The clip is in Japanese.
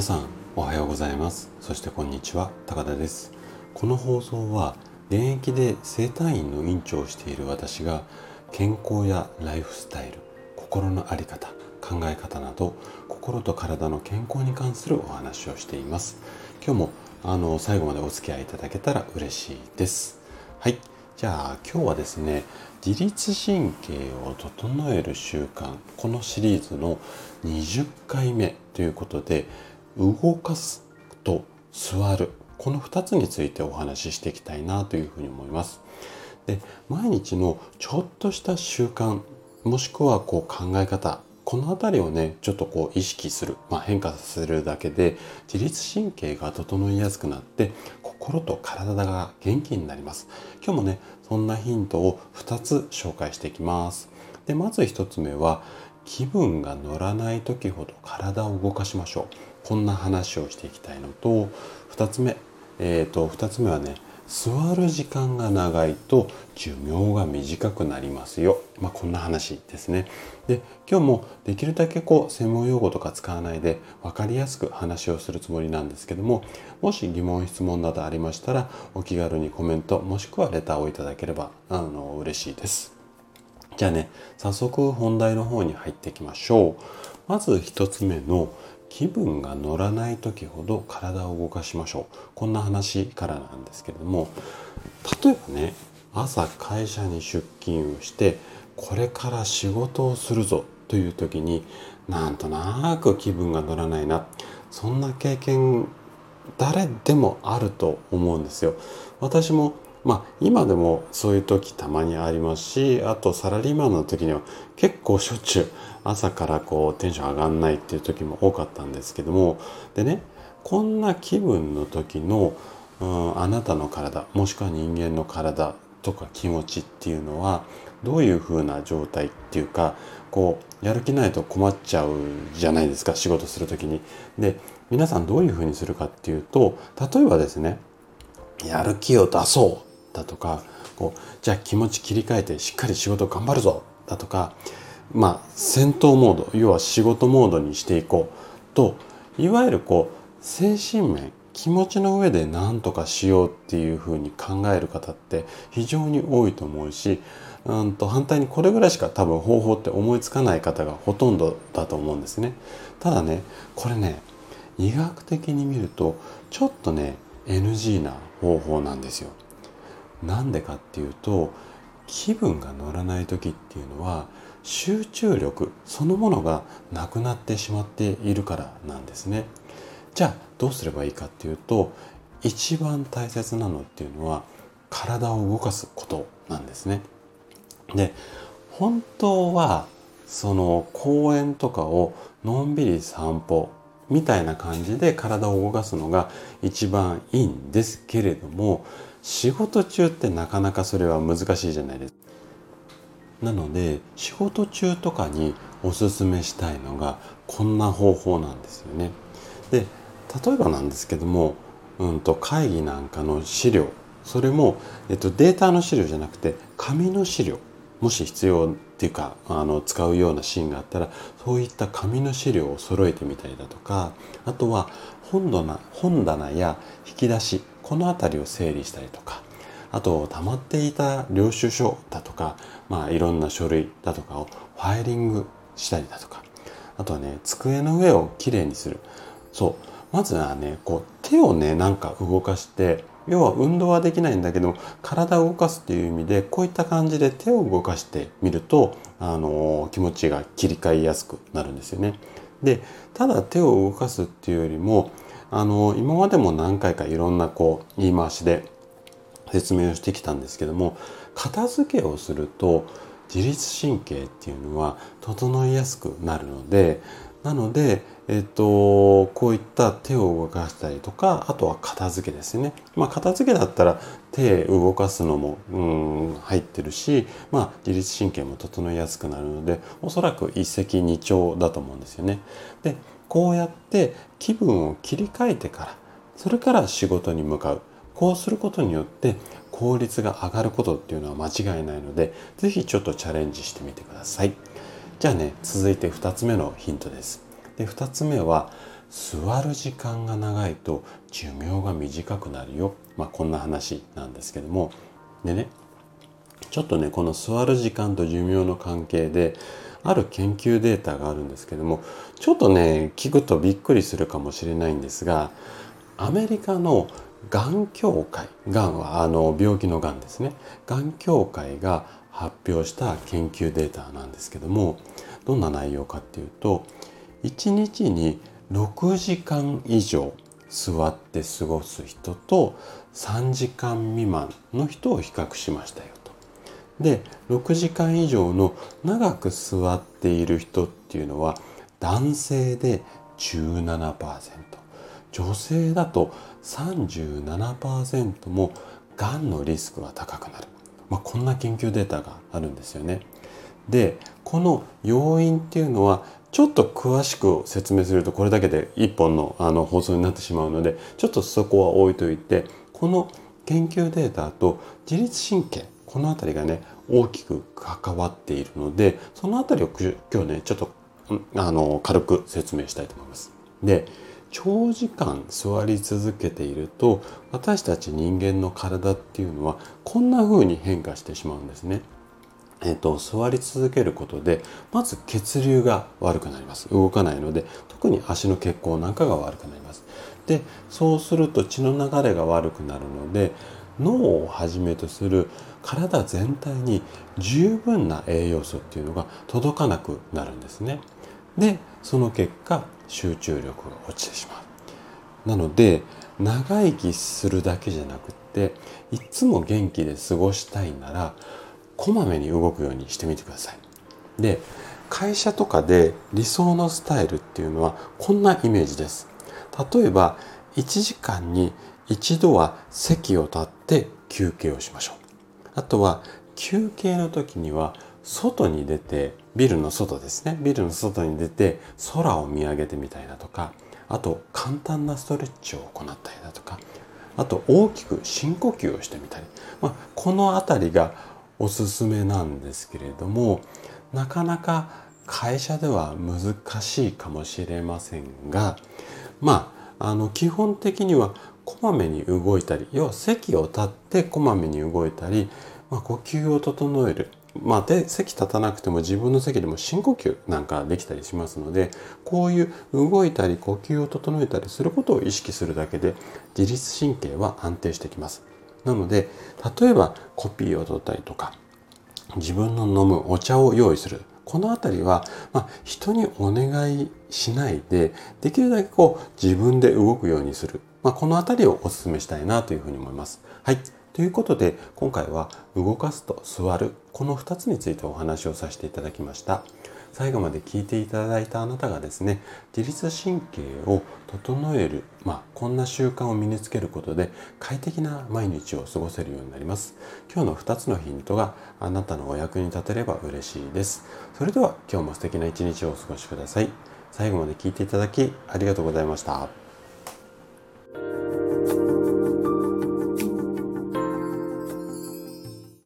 皆さんおはようございます。そしてこんにちは高田です。この放送は現役で整体院の院長をしている私が健康やライフスタイル心の在り方考え方など心と体の健康に関するお話をしています。今日もあの最後までお付き合いいただけたら嬉しいです。はい。じゃあ今日はですね自律神経を整える習慣このシリーズの20回目ということで動かすと座る。この2つについてお話ししていきたいなというふうに思います。で毎日のちょっとした習慣もしくはこう考え方この辺りをねちょっとこう意識する、まあ、変化するだけで自律神経が整いやすくなって心と体が元気になります。今日もねそんなヒントを2つ紹介していきます。でまず1つ目は気分が乗らない時ほど体を動かしましょうこんな話をしていきたいのと2つ目えっ、ー、と2つ目はね座る時間が長いと寿命が短くなりますよ。まあ、こんな話ですね。で、今日もできるだけこう専門用語とか使わないで分かりやすく話をするつもりなんですけども、もし疑問質問などありましたらお気軽にコメントもしくはレターをいただければあの嬉しいです。じゃあね、早速本題の方に入っていきましょう。まず1つ目の気分が乗らない時ほど体を動かしましょうこんな話からなんですけれども例えばね朝会社に出勤をしてこれから仕事をするぞという時になんとなく気分が乗らないなそんな経験誰でもあると思うんですよ。私もまあ今でもそういう時たまにありますしあとサラリーマンの時には結構しょっちゅう朝からこうテンション上がんないっていう時も多かったんですけどもでねこんな気分の時の、うん、あなたの体もしくは人間の体とか気持ちっていうのはどういう風な状態っていうかこうやる気ないと困っちゃうじゃないですか仕事する時に。で皆さんどういう風にするかっていうと例えばですねやる気を出そうだとかこうじゃあ気持ち切り替えてしっかり仕事頑張るぞだとかまあ、戦闘モード要は仕事モードにしていこうといわゆるこう精神面気持ちの上で何とかしようっていうふうに考える方って非常に多いと思うしうんと反対にこれぐらいしか多分方法って思いつかない方がほとんどだと思うんですね。ただねこれね医学的に見るとちょっとね NG な方法なんですよ。なんでかっていうと気分が乗らない時っていうのは集中力そのものがなくなってしまっているからなんですね。じゃあどうすればいいかっていうと一番大切なのっていうのは体を動かすことなんですね。で本当はその公園とかをのんびり散歩みたいな感じで体を動かすのが一番いいんですけれども仕事中ってなかなかそれは難しいじゃないですか。なので仕事中とかにおすすめしたいのがこんな方法なんですよね。で例えばなんですけども、うんと会議なんかの資料それも、えっと、データの資料じゃなくて紙の資料もし必要ていうかあの使うようなシーンがあったらそういった紙の資料を揃えてみたりだとかあとは本棚本棚や引き出しこの辺りを整理したりとかあと溜まっていた領収書だとか、まあ、いろんな書類だとかをファイリングしたりだとかあとはね机の上をきれいにする。そう。まずはねこう手をねなんか動かして要は運動はできないんだけど体を動かすっていう意味でこういった感じで手を動かしてみると、あの気持ちが切り替えやすくなるんですよね。でただ手を動かすっていうよりもあの今までも何回かいろんなこう言い回しで説明をしてきたんですけども片付けをすると自律神経っていうのは整いやすくなるのでなので、えっと、こういった手を動かしたりとかあとは片付けですね。まあ、片付けだったら手動かすのも、うん、入ってるし、まあ、自律神経も整いやすくなるのでおそらく一石二鳥だと思うんですよね。でこうやって気分を切り替えてからそれから仕事に向かうこうすることによって効率が上がることっていうのは間違いないので是非ちょっとチャレンジしてみてくださいじゃあね続いて2つ目のヒントですで2つ目は座る時間が長いと寿命が短くなるよ、まあ、こんな話なんですけども。でねちょっとねこの座る時間と寿命の関係である研究データがあるんですけどもちょっとね聞くとびっくりするかもしれないんですがアメリカのがん協会がんはあの病気のがんですね。がん協会が発表した研究データなんですけどもどんな内容かっていうと1日に6時間以上座って過ごす人と3時間未満の人を比較しましたよと。で6時間以上の長く座っている人っていうのは男性で17%女性だと37%もがんのリスクが高くなる、まあ、こんな研究データがあるんですよね。でこの要因っていうのはちょっと詳しく説明するとこれだけで一本のあの放送になってしまうのでちょっとそこは置いといてこの研究データと自律神経この辺りがね大きく関わっているのでその辺りを今日ねちょっとあの軽く説明したいと思います。で長時間座り続けていると私たち人間の体っていうのはこんな風に変化してしまうんですね。えっと、座り続けることでまず血流が悪くなります。動かないので特に足の血行なんかが悪くなります。でそうすると血の流れが悪くなるので脳をはじめとする体全体に十分な栄養素っていうのが届かなくなるんですね。でその結果集中力が落ちてしまう。なので長生きするだけじゃなくっていつも元気で過ごしたいならこまめに動くようにしてみてください。で会社とかで理想のスタイルっていうのはこんなイメージです。例えば1時間に一度は席を立って休憩をしましょう。あとは休憩の時には外に出てビルの外ですねビルの外に出て空を見上げてみたいだとかあと簡単なストレッチを行ったりだとかあと大きく深呼吸をしてみたり、まあ、この辺りがおすすめなんですけれどもなかなか会社では難しいかもしれませんがまああの基本的にはこまめに動いたり要は席を立ってこまめに動いたり、まあ、呼吸を整えるまあ、で席立たなくても自分の席でも深呼吸なんかできたりしますのでこういう動いたり呼吸を整えたりすることを意識するだけで自律神経は安定してきます。なので例えばコピーを取ったりとか自分の飲むお茶を用意するこの辺りは、まあ、人にお願いしないでできるだけこう自分で動くようにする、まあ、この辺りをお勧めしたいなというふうに思います。はいということで今回は動かすと座るこの2つについてお話をさせていただきました。最後まで聞いていただいたあなたがですね自律神経を整える、まあ、こんな習慣を身につけることで快適な毎日を過ごせるようになります。今日の2つのヒントがあなたのお役に立てれば嬉しいです。それでは今日も素敵な一日をお過ごしください。最後まで聞いていただきありがとうございました。